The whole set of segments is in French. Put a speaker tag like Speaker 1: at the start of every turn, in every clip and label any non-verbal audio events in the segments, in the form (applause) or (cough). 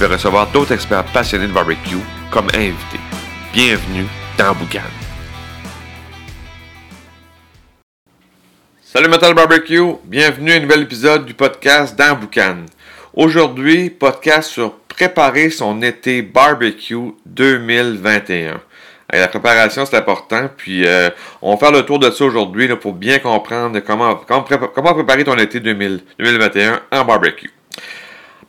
Speaker 1: vais recevoir d'autres experts passionnés de barbecue comme invités. Bienvenue dans Boucan. Salut Metal Barbecue, bienvenue à un nouvel épisode du podcast dans Boucan. Aujourd'hui, podcast sur préparer son été barbecue 2021. la préparation, c'est important. Puis, euh, on va faire le tour de ça aujourd'hui pour bien comprendre comment, comment, préparer ton été 2021 en barbecue.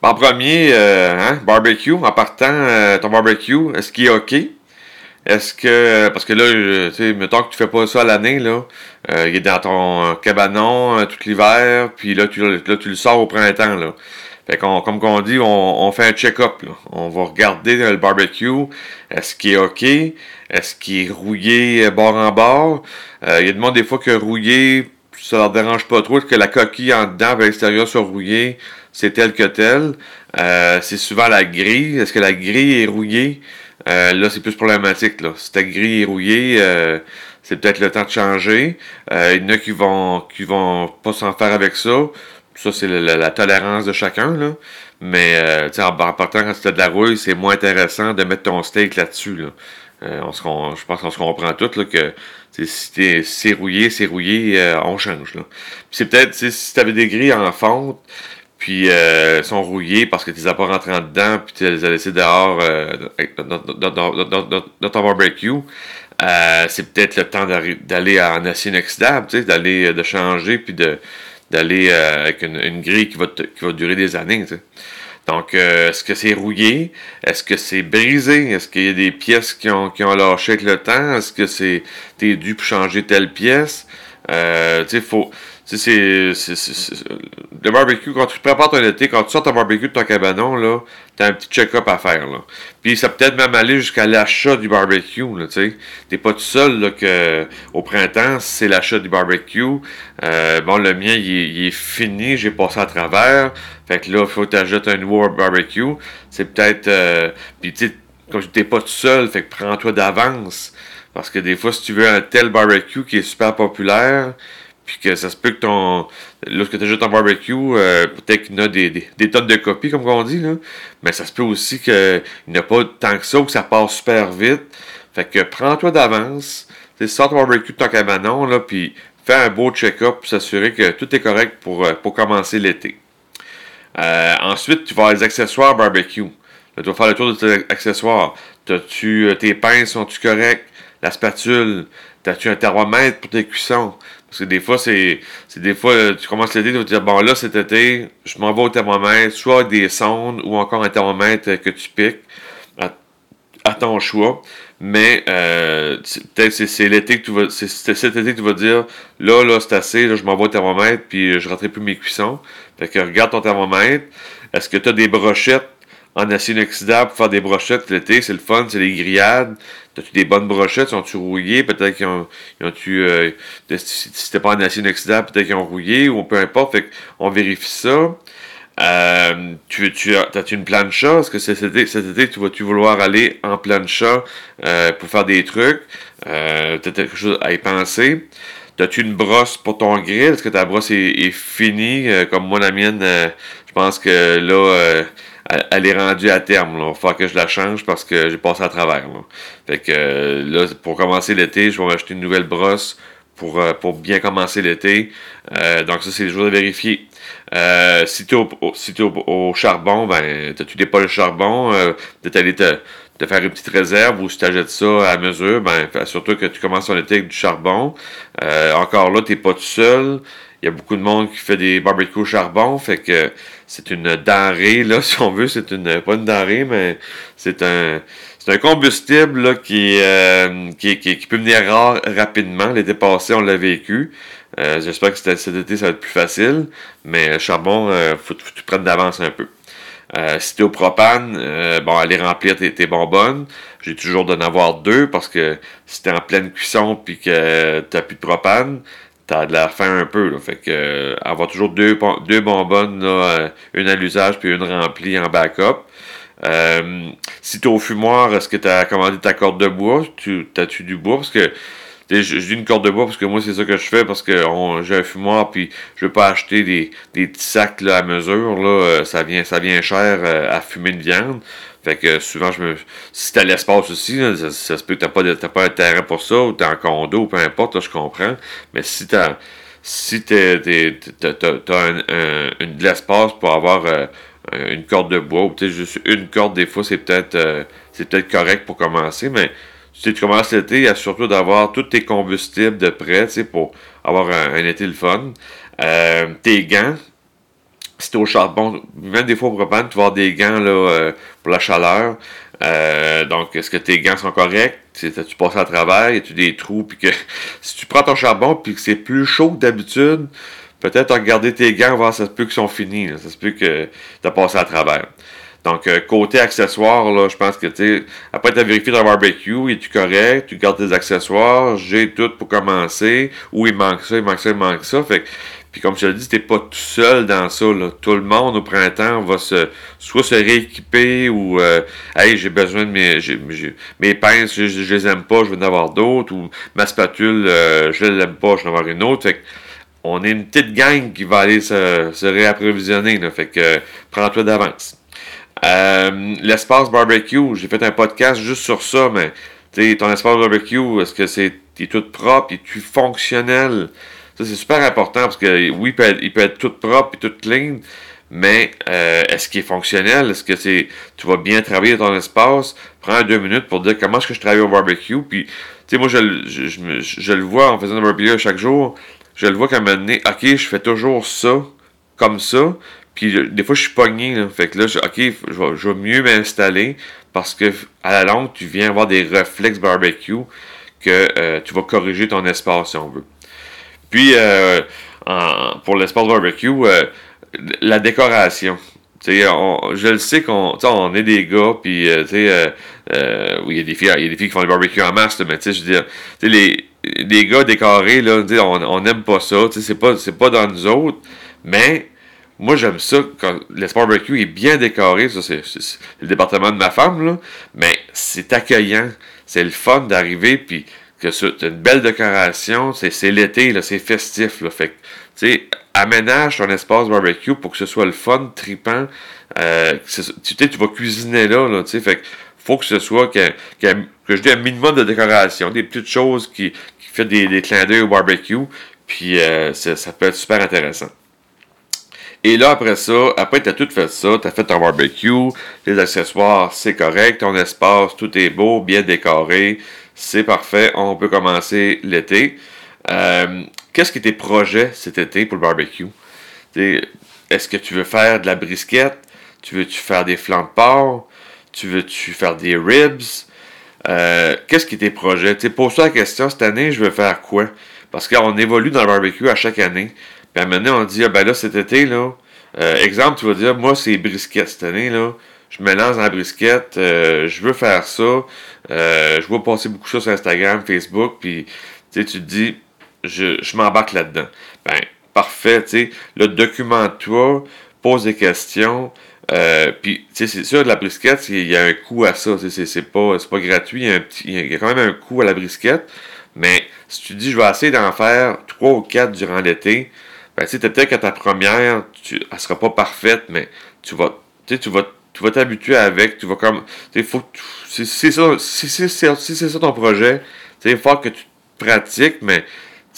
Speaker 1: En premier, euh, hein, barbecue, en partant, euh, ton barbecue, est-ce qu'il est OK? Est-ce que, parce que là, tu sais, mettons que tu fais pas ça l'année, là, il est dans ton cabanon tout l'hiver, puis là tu, là, le sors au printemps, là. Fait qu'on, comme qu'on dit, on, fait un check-up. On va regarder le barbecue. Est-ce qu'il est OK? Est-ce qu'il est rouillé euh, bord en bord? Euh, il y a des monde des fois que rouillé, ça leur dérange pas trop. que la coquille en dedans et l'extérieur soit rouillée, c'est tel que tel. Euh, c'est souvent la grille. Est-ce que la grille est rouillée? là, c'est plus problématique. Là. Si ta grille est rouillée, c'est peut-être le temps de changer. il y en a qui vont qui vont pas s'en faire avec ça. Ça, c'est la, tolérance de chacun, là. Mais, euh, en, en partant, quand c'était de la rouille, c'est moins intéressant de mettre ton steak là-dessus, là. Euh, on je pense qu'on se comprend tous, là, que si c'est rouillé, c'est rouillé, euh, on change, là. c'est peut-être, si tu avais des grilles en fonte, puis euh, sont rouillées parce que tu les as pas rentrées dedans, puis tu les as laissées dehors euh, dans, ton barbecue, euh, c'est peut-être le temps d'aller en acier inoxydable, d'aller, de changer, puis de d'aller euh, avec une, grille qui va, qui va durer des années. Donc, euh, est-ce que c'est rouillé? Est-ce que c'est brisé? Est-ce qu'il y a des pièces qui ont, qui ont lâché avec le temps? Est-ce que c'est t'es dû pour changer telle pièce? Euh, tu sais, faut c'est, le barbecue, quand tu prépares ton été, quand tu sors ton barbecue de ton cabanon, là, t'as un petit check-up à faire, là. Puis ça peut être même aller jusqu'à l'achat du barbecue, là, tu sais. T'es pas tout seul, là, que, au printemps, c'est l'achat du barbecue. Euh, bon, le mien, il est, fini, j'ai passé à travers. Fait que là, faut t'ajouter un nouveau barbecue. C'est peut-être, euh, puis tu sais, comme t'es pas tout seul, fait que prends-toi d'avance. Parce que des fois, si tu veux un tel barbecue qui est super populaire, puis que ça se peut que ton. Lorsque tu ajoutes ton barbecue, euh, peut-être qu'il y a des, des, tonnes de copies, comme on dit, là. Mais ça se peut aussi qu'il n'y a pas tant que ça ou que ça passe super vite. Fait que prends-toi d'avance. Sors ton barbecue de ton cabanon, là, puis fais un beau check-up pour s'assurer que tout est correct pour, euh, pour commencer l'été. Euh, ensuite, tu vas avoir les accessoires barbecue. Là, tu vas faire le tour de tes accessoires. As-tu, tes pinces sont-tu corrects? La spatule. As-tu un thermomètre pour tes cuissons? Parce que des fois, c'est, des fois, tu commences l'été, tu vas te dire, bon, là, cet été, je m'en vais au thermomètre, soit des sondes ou encore un thermomètre que tu piques à, ton choix. Mais euh, peut-être c'est, c'est l'été que tu vas, c'est, cet été que tu vas dire, là, là, c'est assez, là, je m'en vais au thermomètre, puis je rentrerai plus mes cuissons. Fait que regarde ton thermomètre. Est-ce que tu as des brochettes en acier inoxydable pour faire des brochettes l'été, c'est le fun, c'est les grillades. T'as-tu des bonnes brochettes? Sont-tu rouillées? Peut-être qu'ils ont, ils ont tu euh, si c'était pas en acier inoxydable, peut-être qu'ils ont rouillé ou peu importe. Fait qu'on vérifie ça. Euh, tu, tu as, as une plancha? Est-ce que cet été, cet été, tu vas-tu vouloir aller en plancha euh, pour faire des trucs? Euh, peut-être quelque chose à y penser? As-tu une brosse pour ton grill? Est-ce que ta brosse est, est finie? Euh, comme moi, la mienne, euh, je pense que là, elle, est rendue à terme. Il va que je la change parce que j'ai passé à travers. Là. Fait que euh, là, pour commencer l'été, je vais acheter une nouvelle brosse pour, euh, pour bien commencer l'été. Euh, donc ça, c'est les jours à vérifier. si tu es, au, charbon, ben, tu n'es pas le charbon, peut-être te, faire une petite réserve ou si tu achètes ça à mesure, ben, surtout que tu commences ton été avec du charbon. encore là, tu n'es pas tout seul. Il y a beaucoup de monde qui fait des barbecues charbon, fait que c'est une denrée, là, (laughs) si on veut, c'est une pas une denrée, mais c'est un c'est un combustible là, qui, euh, qui, qui, peut venir rare rapidement. L'été passé, on l'a vécu. Euh, j'espère que cet été, ça va être plus facile. Mais charbon, euh, faut, que tu prennes d'avance un peu. Euh, si t'es au propane, euh, bon, aller remplir tes, tes bonbonnes. J'ai toujours d'en avoir deux parce que si t'es en pleine cuisson puis que t'as plus de propane, t'as de la faim un peu. Là. Fait que euh, avoir toujours deux, deux bonbonnes, là, euh, une à l'usage puis une remplie en backup. Euh, si t'es au fumoir, est-ce que t'as commandé ta corde de bois? Tu, T'as-tu du bois? Parce que je, dis une corde de bois parce que moi c'est ça que je fais parce que j'ai un fumoir puis je veux pas acheter des, des petits sacs à mesure là euh, ça vient ça vient cher à fumer de viande fait que souvent je me si t'as l'espace aussi ça, se peut que t'as pas de, t'as pas un terrain pour ça ou t'es en condo peu importe là, je comprends mais si t'as si t'es, t'es, t'as, t'as, un, de l'espace pour avoir euh, une corde de bois ou peut-être juste une corde des fois c'est peut-être euh, c'est peut-être correct pour commencer mais si tu commences l'été, il y a surtout d'avoir tous tes combustibles de prêt, tu sais, pour avoir un, un, été. Euh, tes gants, si t'es au charbon, même des fois au propane, tu vas avoir des gants là, euh, pour la chaleur. Euh, donc, est-ce que tes gants sont corrects? Tu passes à travers, y a-tu des trous? Puis que (laughs) si tu prends ton charbon puis que c'est plus chaud que d'habitude, peut-être regarder tes gants, voir ça se peut qu'ils sont finis. Ça se peut que tu as passé à travers. Donc, euh, côté accessoires, là, je pense que, tu après, tu as vérifié ton barbecue, es-tu correct? Tu gardes tes accessoires, j'ai tout pour commencer, ou il manque ça, il manque ça, il manque ça. Fait puis comme je te le dis, t'es pas tout seul dans ça. Là. Tout le monde au printemps va se soit se rééquiper ou euh, Hey, j'ai besoin de mes. Mes pinces, je, les aime pas, je veux en avoir d'autres, ou ma spatule, euh, je l'aime pas, je vais en avoir une autre. Fait que on est une petite gang qui va aller se, se réapprovisionner. Là. Fait que prends-toi d'avance. Euh, l'espace barbecue, j'ai fait un podcast juste sur ça, mais ton espace barbecue, est-ce que c'est est tout propre, est-tu fonctionnel? C'est super important parce que oui, il peut être, tout propre et tout clean, mais euh, est-ce qu'il est fonctionnel? Est-ce que c'est tu vas bien travailler ton espace? Prends deux minutes pour dire comment est-ce que je travaille au barbecue. Puis, tu sais, moi, je, je, le vois en faisant le barbecue chaque jour. Je le vois qu'à un moment donné, OK, je fais toujours ça, comme ça. Puis des fois, je suis pogné. Fait que là, OK, je vais, je vais mieux m'installer parce que à la longue, tu viens avoir des réflexes barbecue que euh, tu vas corriger ton espace si on veut. Puis, euh, pour l'espace barbecue, euh, la décoration. On, je le sais qu'on on est des gars, puis oui, il y a des filles, il y a des filles qui font des barbecues en masse, mais tu je veux dire, les, gars décorés, là, on, on aime pas ça, c'est pas, pas dans nous autres, mais moi, j'aime ça quand l'espace barbecue est bien décoré. Ça, c'est le département de ma femme, là. Mais c'est accueillant. C'est le fun d'arriver, puis que c'est une belle décoration. C'est l'été. C'est festif, là. Fait aménage ton espace barbecue pour que ce soit le fun, tripant. Euh, tu sais, tu vas cuisiner là, tu sais. Fait faut que ce soit que, un minimum de décoration, des petites choses qui, qui des clins d'œil au barbecue. Puis, euh, ça peut être super intéressant. Et là, après ça, après tu as tout fait ça, tu as fait ton barbecue, les accessoires, c'est correct, ton espace, tout est beau, bien décoré, c'est parfait, on peut commencer l'été. Euh, Qu'est-ce que tes projets cet été pour le barbecue? Est-ce que tu veux faire de la brisquette? Tu veux-tu faire des flancs de porc? Tu veux-tu faire des ribs? Euh, Qu'est-ce qui tes projets? Pose-toi la question, cette année, je veux faire quoi? Parce qu'on évolue dans le barbecue à chaque année. Puis à un moment donné, on dit, ah ben là, cet été, euh, exemple, tu vas dire, moi, c'est brisquette cette année, là. Je me lance dans la brisquette, euh, je veux faire ça. Euh, je vois passer beaucoup de choses sur Instagram, Facebook, puis tu te dis, je, je m'embarque là-dedans. Ben, parfait, tu sais. Là, documente-toi, pose des questions. Euh, puis, tu sais, c'est sûr, la brisquette, il y a un coût à ça. C'est pas, pas gratuit. Il y, y a quand même un coût à la brisquette. Mais si tu dis, je vais essayer d'en faire trois ou quatre durant l'été, ben, tu sais, peut-être que ta première, tu, elle sera pas parfaite, mais tu vas, tu vas, tu vas t'habituer avec, tu vas comme, faut, c'est ça, si c'est ça ton projet, il faut que tu pratiques, mais,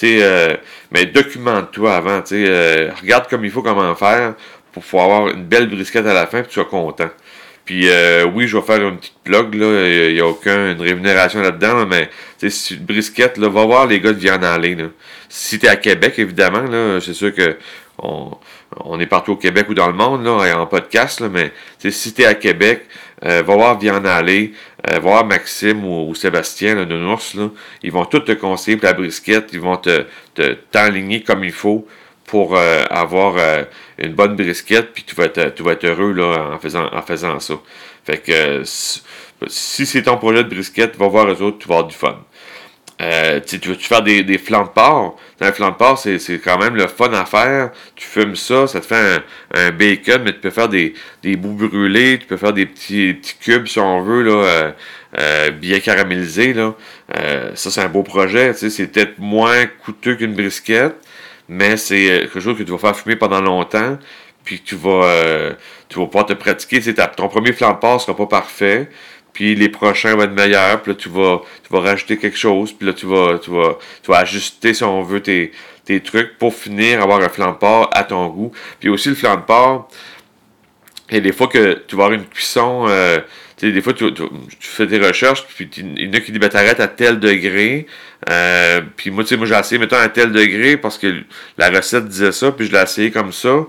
Speaker 1: euh, mais documente-toi avant, euh, regarde comme il faut comment faire pour pouvoir avoir une belle brisquette à la fin, puis tu sois content. Puis euh, oui, je vais faire une petite plug, là. Il n'y a aucune rémunération là-dedans, mais si brisquette, là, va voir les gars de Viande aller. Là. Si tu es à Québec, évidemment, là, c'est sûr que on, on, est partout au Québec ou dans le monde, là, en podcast, là, mais si tu es à Québec, euh, va voir Viande aller, euh, va voir Maxime ou, Sébastien là, de Nours, là, ils vont tout te conseiller pour la brisquette, ils vont te t'enligner comme il faut pour avoir une bonne brisquette, puis tu vas être, tu vas être heureux là, en, faisant, en faisant ça. Fait que si c'est ton projet de brisquette, va voir les autres, tu vas avoir du fun. Euh, tu veux-tu faire des, des flancs de porc? Flanc de porc, c'est, quand même le fun à faire. Tu fumes ça, ça te fait un, bacon, mais tu peux faire des, des bouts brûlés, tu peux faire des petits, petits cubes, si on veut, là, euh, euh, bien caramélisés. Là. ça, c'est un beau projet. C'est peut-être moins coûteux qu'une brisquette, mais c'est quelque chose que tu vas faire fumer pendant longtemps, puis tu vas, tu vas pouvoir te pratiquer. ton premier flanc de sera pas parfait, puis les prochains vont être meilleurs, puis là tu vas, tu vas rajouter quelque chose, puis là tu vas, tu vas, tu vas ajuster si on veut tes, tes trucs pour finir avoir un flan de porc à ton goût. Puis aussi le flan de porc, et des fois que tu vas avoir une cuisson, euh, tu sais, des fois tu, fais tes recherches, puis il y en a qui disent ben, t'arrêtes à tel degré. Euh, puis moi, tu sais, moi j'ai essayé, mettons, à tel degré parce que la recette disait ça, puis je l'ai essayé comme ça.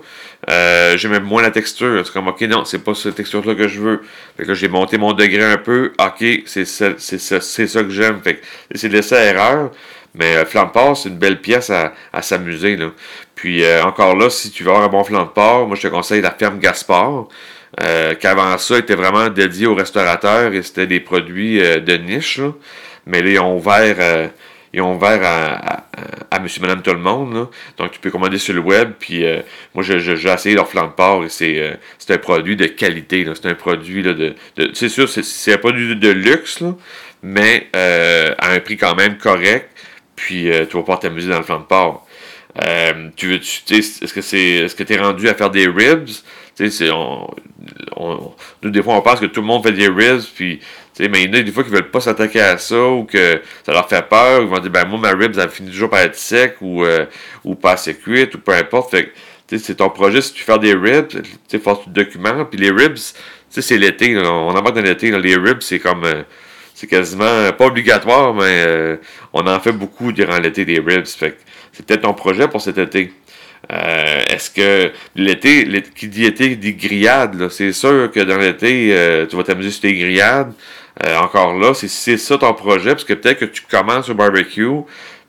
Speaker 1: Euh, j'aimais moins la texture. C'est comme, ok, non, c'est pas cette texture-là que je veux. Fait que j'ai monté mon degré un peu. Ok, c'est ça, c'est ça, c'est ça que j'aime. Fait que c'est laissé à erreur. Mais euh, flan de porc, c'est une belle pièce à, à s'amuser. Là. Puis euh, encore là, si tu veux avoir un bon flan de porc, moi je te conseille la ferme Gaspard. Euh, qu'avant ça était vraiment dédié aux restaurateurs et c'était des produits de niche. Là. Mais là, ils ont ouvert ils ont ouvert à, à, monsieur, madame, tout le monde. Donc, tu peux commander sur le web. Puis, euh, moi, j'ai essayé leur flan de porc et c'est euh, un produit de qualité. C'est un produit de, de, C'est sûr, c'est un produit de, luxe, mais euh, à un prix quand même correct. Puis, tu vas pouvoir t'amuser dans le flan de porc. tu veux, tu, est-ce que c'est, est-ce que tu es rendu à faire des ribs? On, on, nous, des fois, on pense que tout le monde fait des ribs, puis mais il y en a des fois qui veulent pas s'attaquer à ça ou que ça leur fait peur. Ils vont dire ben moi ma ribs elle finit toujours par être sec ou, euh, ou pas assez cuite ou peu importe. Fait c'est ton projet si tu fais des ribs, tu faut tu documents. Puis les ribs, c'est l'été. On embarque dans l'été. Les ribs, c'est comme euh, c'est quasiment pas obligatoire, mais euh, on en fait beaucoup durant l'été des ribs. Fait c'est peut-être ton projet pour cet été. Est-ce que l'été, qui dit été dit grillade, c'est sûr que dans l'été, tu vas t'amuser sur tes grillades. Euh, encore là, c'est ça ton projet, parce que peut-être que tu commences au barbecue,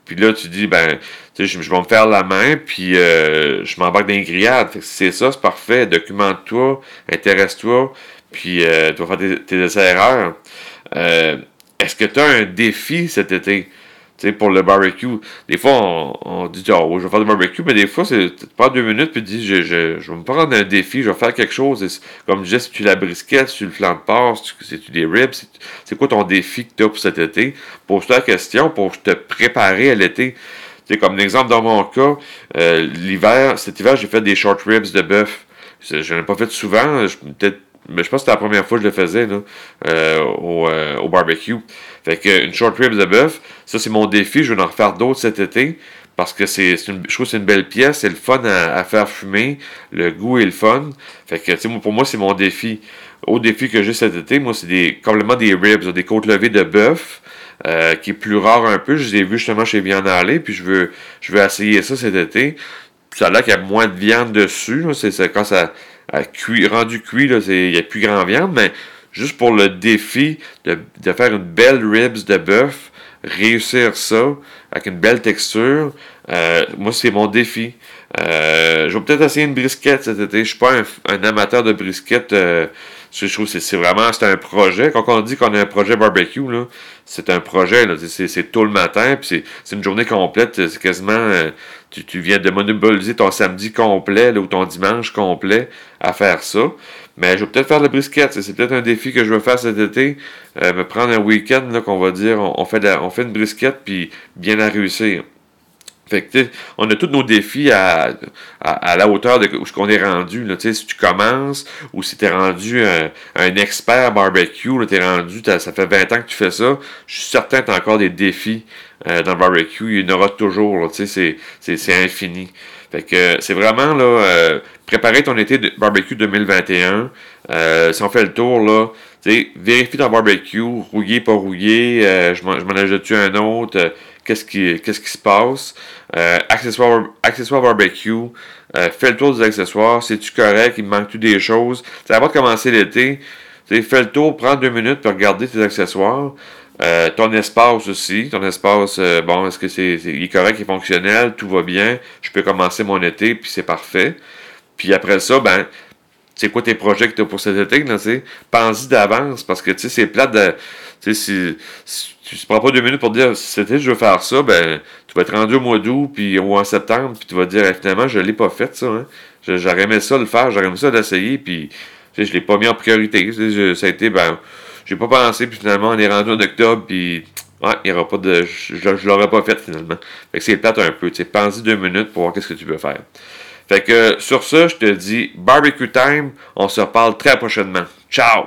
Speaker 1: puis là, tu dis, ben, je, je vais me faire la main, puis euh, je m'embarque dans les grillades. c'est ça, c'est parfait. Documente-toi, intéresse-toi, puis euh, tu vas faire tes, tes erreurs. Est-ce que tu as un défi cet été? pour le barbecue. Des fois, on, dit, oh, je vais faire du barbecue, mais des fois, c'est pas deux minutes, puis tu dis, je, je, je, vais me prendre un défi, je vais faire quelque chose. comme je disais, si tu la brisquette, si tu le flan de si tu des ribs, c'est quoi ton défi que tu as pour cet été? Pose-toi la question pour te préparer à l'été. C'est comme l'exemple dans mon cas, euh, l'hiver, cet hiver, j'ai fait des short ribs de bœuf. Je n'en ai pas fait souvent, peut-être mais je pense que c'était la première fois que je le faisais là, euh, au, euh, au, barbecue. Fait que une short ribs de bœuf, ça c'est mon défi. Je vais en refaire d'autres cet été parce que c'est je trouve que c'est une belle pièce, c'est le fun à, faire fumer, le goût est le fun. Fait que pour moi c'est mon défi. Au défi que j'ai cet été, moi c'est des complètement des ribs, des côtes levées de bœuf. Euh, qui est plus rare un peu. Je les ai vus justement chez Viande Aller, puis je veux, je veux essayer ça cet été. Ça a l'air qu'il y a moins de viande dessus. C'est quand ça, rendu cuit, il n'y a plus grand viande, mais juste pour le défi de, faire une belle ribs de bœuf, réussir ça avec une belle texture, euh, moi, c'est mon défi. Euh, je vais peut-être essayer une brisquette cet été. Je suis pas un, amateur de brisquette. Euh, je trouve que c'est vraiment c'est un projet. Quand on dit qu'on a un projet barbecue, c'est un projet. C'est tôt le matin, puis c'est une journée complète. C'est quasiment tu, viens de monopoliser ton samedi complet ou ton dimanche complet à faire ça. Mais je vais peut-être faire le brisket. C'est peut-être un défi que je veux faire cet été. Euh, me prendre un week-end qu'on va dire on, fait on fait une brisquette puis bien la réussir. Fait on a tous nos défis à, à, la hauteur de ce qu'on est rendu. Là, si tu commences ou si tu es rendu un, un, expert barbecue, tu es rendu, ça fait 20 ans que tu fais ça, je suis certain que tu as encore des défis euh, dans le barbecue. Il y en aura toujours. C'est infini. Fait que c'est vraiment là, euh, préparer ton été de barbecue 2021. Euh, si on fait le tour, là, vérifie ton barbecue, rouillé, pas rouillé, je m'en ajoute un autre qu'est-ce qui, qu'est-ce qui se passe? Euh, accessoires, barbecue, euh, fais le tour des accessoires, c'est-tu correct, il manque-tu des choses? Ça va commencer l'été. Fais le tour, prends deux minutes pour regarder tes accessoires. Euh, ton espace aussi, ton espace, bon, est-ce que c'est, il est correct, il est fonctionnel, tout va bien, je peux commencer mon été, puis c'est parfait. Puis après ça, ben, c'est quoi tes projets que tu as pour cet été, tu pense-y d'avance, parce que, tu sais, c'est plate de, tu sais, si, tu ne prends pas deux minutes pour dire, si cet été, je veux faire ça, ben, tu vas être rendu au mois d'août, puis, ou en septembre, puis tu vas dire, finalement, je l'ai pas fait, ça, hein. J'aurais aimé ça le faire, j'aurais aimé ça l'essayer, puis, tu sais, je l'ai pas mis en priorité, ça a été, ben, j'ai pas pensé, puis finalement, on est rendu en octobre, puis il y aura pas de. Je, je, l'aurais pas fait finalement. Fait que c'est plate un peu. Tu sais, deux minutes pour voir qu'est-ce que tu peux faire. Fait que sur ça, je te dis barbecue time. On se reparle très prochainement. Ciao!